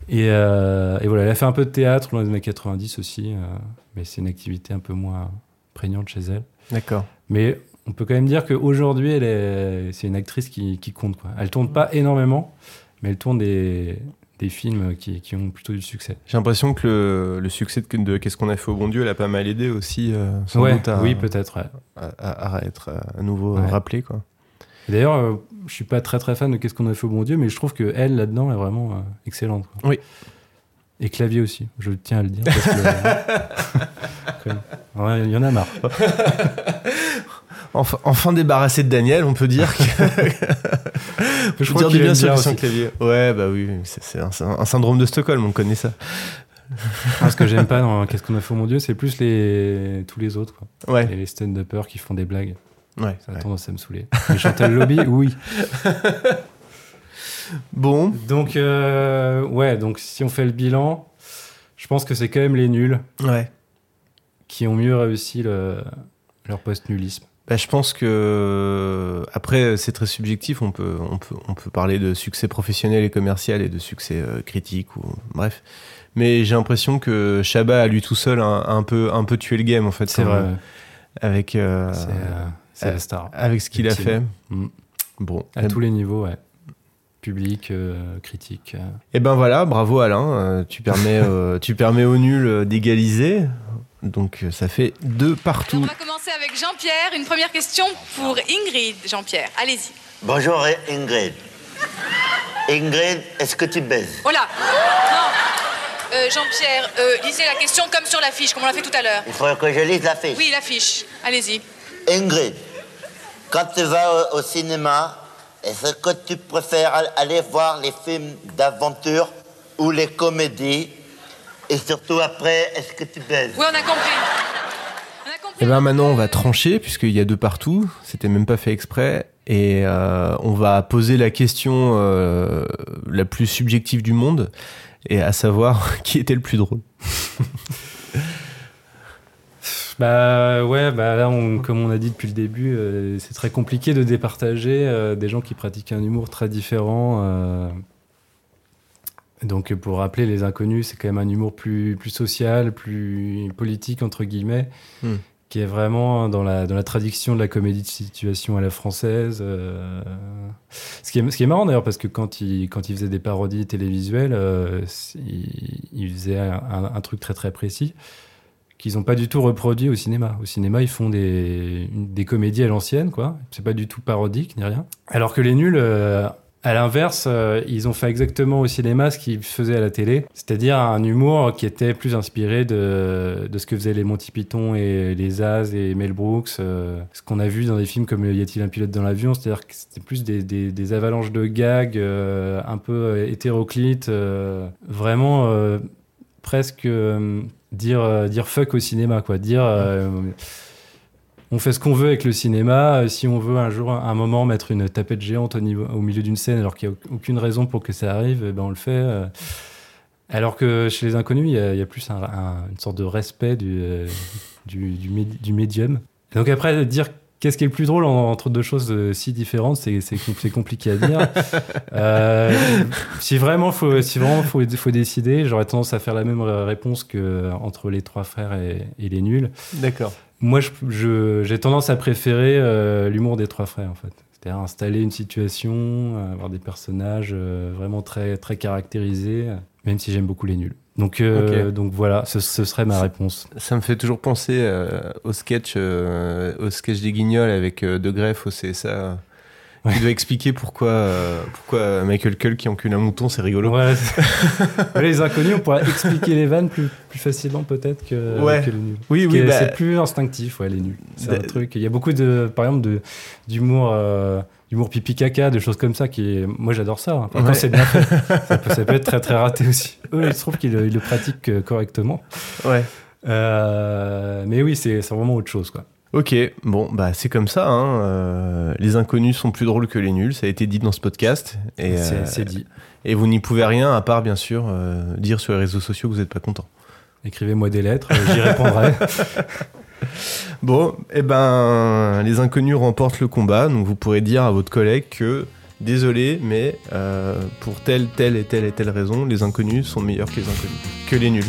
Et, et voilà, elle a fait un peu de théâtre dans les années 90 aussi. mais c'est une activité un peu moins prégnante chez elle. D'accord. Mais on peut quand même dire qu'aujourd'hui, elle est, c'est une actrice qui, qui compte. Quoi. Elle tourne pas énormément, mais elle tourne des, des films qui, qui ont plutôt du succès. J'ai l'impression que le, le succès de, de Qu'est-ce qu'on a fait au bon Dieu, elle a pas mal aidé aussi, euh, sans Ouais, doute, à, oui, peut-être, ouais. à, à- à être à nouveau Ouais. rappelé. Quoi. Et D'ailleurs, euh, je suis pas très très fan de Qu'est-ce qu'on a fait au bon Dieu, mais je trouve que elle là-dedans est vraiment euh, excellente. quoi. Oui. Et clavier aussi, je tiens à le dire. parce que, Il y en a marre. Enfin, enfin débarrassé de Daniel, on peut dire que. Je Faut crois dire bien sur aussi. Clavier. Ouais, bah oui, c'est un, un syndrome de Stockholm, on connaît ça. Ah, ce que j'aime pas dans Qu'est-ce qu'on a fait au bon Dieu, c'est plus les tous les autres. Quoi. Ouais. Et les stand-uppers qui font des blagues. Ouais, Ça a ouais. tendance à me saouler. Mais Chantal Lobby, oui. Bon. Donc, euh, ouais, donc si on fait le bilan, je pense que c'est quand même les nuls Ouais. qui ont mieux réussi le- leur post-nulisme. Bah, je pense que après c'est très subjectif. On peut on peut on peut parler de succès professionnel et commercial et de succès euh, critique ou bref. Mais j'ai l'impression que Chabat à lui tout seul a un, peu un peu tué le game en fait. C'est vrai. Avec euh, C'est, euh, c'est la star. Avec ce qu'il a fait. Mm. Bon. À tous les niveaux, ouais. Public, euh, critique. Et ben voilà, bravo Alain. Euh, tu permets euh, tu permets au nul d'égaliser. Donc euh, ça fait deux partout. On va commencer avec Jean-Pierre. Une première question pour Ingrid. Jean-Pierre, allez-y. Bonjour Ingrid. Ingrid, est-ce que tu baises? Oh là Non Euh, Jean-Pierre, euh, lisez la question comme sur l'affiche, comme on l'a fait tout à l'heure. Il faudrait que je lise la fiche. Oui, l'affiche. Allez-y. Ingrid, quand tu vas au, au cinéma, est-ce que tu préfères al- aller voir les films d'aventure ou les comédies? Et surtout après, est-ce que tu baises Oui, on a compris. Et ben maintenant on va trancher puisqu'il y a deux partout. C'était même pas fait exprès. Et euh, on va poser la question euh, la plus subjective du monde, et à savoir qui était le plus drôle. Bah ouais, bah là, on- comme on a dit depuis le début, euh, c'est très compliqué de départager euh, des gens qui pratiquent un humour très différent. euh. Donc pour rappeler, les inconnus, c'est quand même un humour plus, plus social, plus politique, entre guillemets, Hmm. qui est vraiment dans la, dans la tradition de la comédie de situation à la française. euh. Ce, qui est, ce qui est marrant d'ailleurs, parce que quand il, quand il faisait des parodies télévisuelles, euh, il, il faisait un, truc très très précis. qu'ils ont pas du tout reproduit au cinéma. Au cinéma, ils font des, des comédies à l'ancienne, quoi. C'est pas du tout parodique ni rien. Alors que les nuls, euh, à l'inverse, euh, ils ont fait exactement au cinéma ce qu'ils faisaient à la télé, c'est-à-dire un humour qui était plus inspiré de, ce que faisaient les Monty Python et les As et Mel Brooks, euh, ce qu'on a vu dans des films comme Y a-t-il un pilote dans l'avion, c'est-à-dire que c'était plus des, avalanches de gags euh, un peu hétéroclites, vraiment presque dire, dire fuck au cinéma, quoi. Dire. On fait ce qu'on veut avec le cinéma. Euh, Si on veut un jour, un moment, mettre une tapette géante au, niveau, au milieu d'une scène alors qu'il n'y a aucune raison pour que ça arrive, eh ben on le fait. euh. Alors que chez les inconnus, il y a, il y a plus un- un- une sorte de respect du, euh, du, du, médi- du médium. Donc après, dire qu'est-ce qui est le plus drôle en- entre deux choses si différentes, c'est c'est com- c'est compliqué à dire. Euh, si vraiment faut, si vraiment faut, faut décider, j'aurais tendance à faire la même réponse que entre les trois frères et, et les nuls. D'accord. Moi, je- je- j'ai tendance à préférer euh, l'humour des trois frères, en fait. C'est-à-dire installer une situation, euh, avoir des personnages euh, vraiment très, très caractérisés, même si j'aime beaucoup les nuls. Donc, euh, donc voilà, ce, ce serait ma réponse. Ça me fait toujours penser au sketch, au sketch des Guignols avec De Greff au CSA. Il doit expliquer pourquoi, euh, pourquoi Michael Cull qui encule un mouton, c'est rigolo. Ouais. les inconnus, on pourrait expliquer les vannes plus, plus facilement peut-être que, Ouais. que les nuls. Oui, oui, bah- C'est plus instinctif, ouais, les nuls. C'est un Bah- truc. Il y a beaucoup de, par exemple, de, d'humour, euh, pipi caca, de choses comme ça qui, moi j'adore ça. hein. Quand Ouais. c'est bien fait, ça peut, ça peut être très très raté aussi. Eux, ils trouvent qu'ils le, pratiquent euh, correctement. Ouais. Euh, mais oui, c'est, c'est vraiment autre chose, quoi. Ok, bon, bah c'est comme ça. hein, euh, les inconnus sont plus drôles que les nuls, ça a été dit dans ce podcast. Et, C'est- euh, dit. Et vous n'y pouvez rien à part, bien sûr, euh, dire sur les réseaux sociaux que vous n'êtes pas content. Écrivez-moi des lettres, j'y répondrai. Bon, eh ben, les inconnus remportent le combat, donc vous pourrez dire à votre collègue que, désolé, mais euh, pour telle, telle et telle et telle raison, les inconnus sont meilleurs que les inconnus, que les nuls.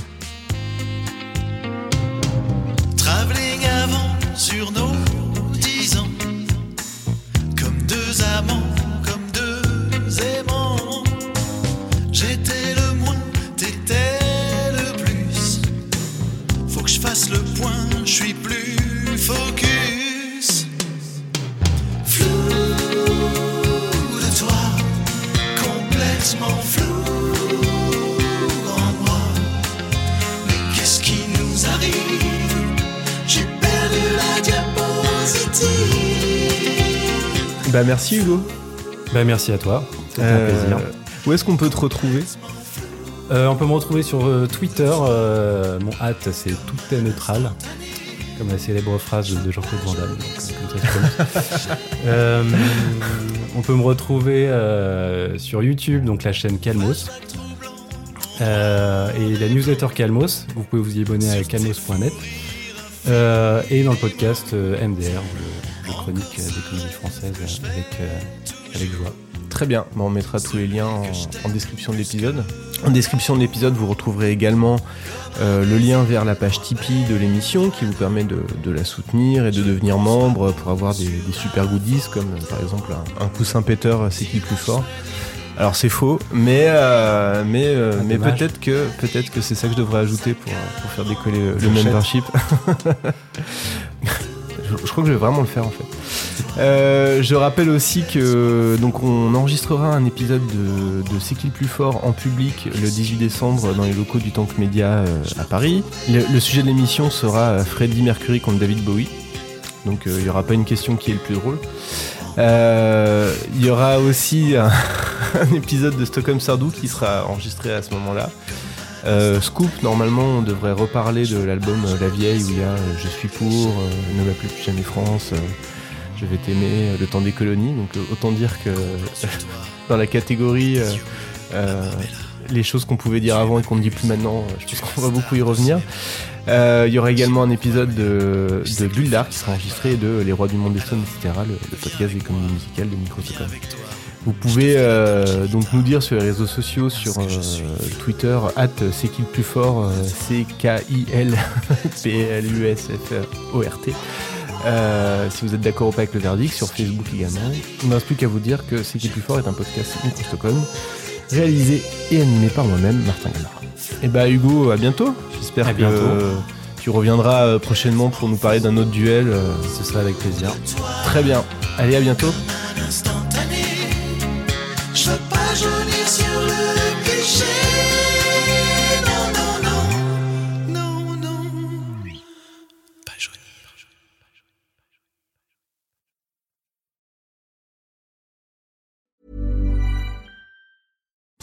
Merci Hugo. Bah merci à toi, c'était Euh, un plaisir. Où est-ce qu'on peut te retrouver Euh, on peut me retrouver sur euh, Twitter. euh, mon hâte, c'est tout est neutral. Comme la célèbre phrase de, de Jean-Claude Van Damme. Donc, comme ça, on peut me retrouver sur YouTube, donc la chaîne Calmos. Et la newsletter Calmos. Vous pouvez vous y abonner à calmos.net. Et dans le podcast MDR, je, je chronique euh, des comédies françaises avec, euh, avec joie. Très bien, Bon, on mettra tous les liens en, en description de l'épisode. En description de l'épisode, vous retrouverez également euh, le lien vers la page Tipeee de l'émission qui vous permet de, de la soutenir et de devenir membre pour avoir des, des super goodies comme euh, par exemple un, un coussin péteur c'est qui le plus fort? Alors c'est faux, mais euh, mais euh, Ah, mais peut-être que peut-être que c'est ça que je devrais ajouter pour, euh, pour faire décoller le, le membership. je, crois que je vais vraiment le faire en fait. Euh, je rappelle aussi que donc on enregistrera un épisode de, C'est qui le plus fort en public le 18 décembre dans les locaux du Tank Média euh, à Paris. Le, sujet de l'émission sera euh, Freddie Mercury contre David Bowie. Donc il n'y aura pas une question qui est le plus drôle. Il y aura aussi un épisode de Stockholm Sardou qui sera enregistré à ce moment-là. Euh, Scoop, normalement, on devrait reparler de l'album euh, La Vieille où il y a euh, Je suis pour, euh, Ne m'appelle plus jamais France, Je vais t'aimer, Le temps des colonies. Donc autant dire que dans la catégorie les choses qu'on pouvait dire avant et qu'on ne dit plus maintenant, je pense qu'on va beaucoup y revenir. Il y aura également un épisode de, de qui sera enregistré de Les Rois du Monde des Stones, etc., le, le podcast des comédies musicales de Microtocom. Vous pouvez euh, donc nous dire sur les réseaux sociaux, sur euh, Twitter, at c'est qui le plus fort, euh, C-K-I-L-P-L-U-S-F-O-R-T. Euh, si vous êtes d'accord ou pas avec le verdict, sur Facebook également. Il ne reste plus qu'à vous dire que C'est qui le plus fort est un podcast Micro Stockholm, réalisé et animé par moi-même, Martin Gamard. Et bah Hugo, à bientôt. J'espère que bientôt. tu reviendras prochainement pour nous parler d'un autre duel. Ce serait avec plaisir. Très bien. Allez, à bientôt.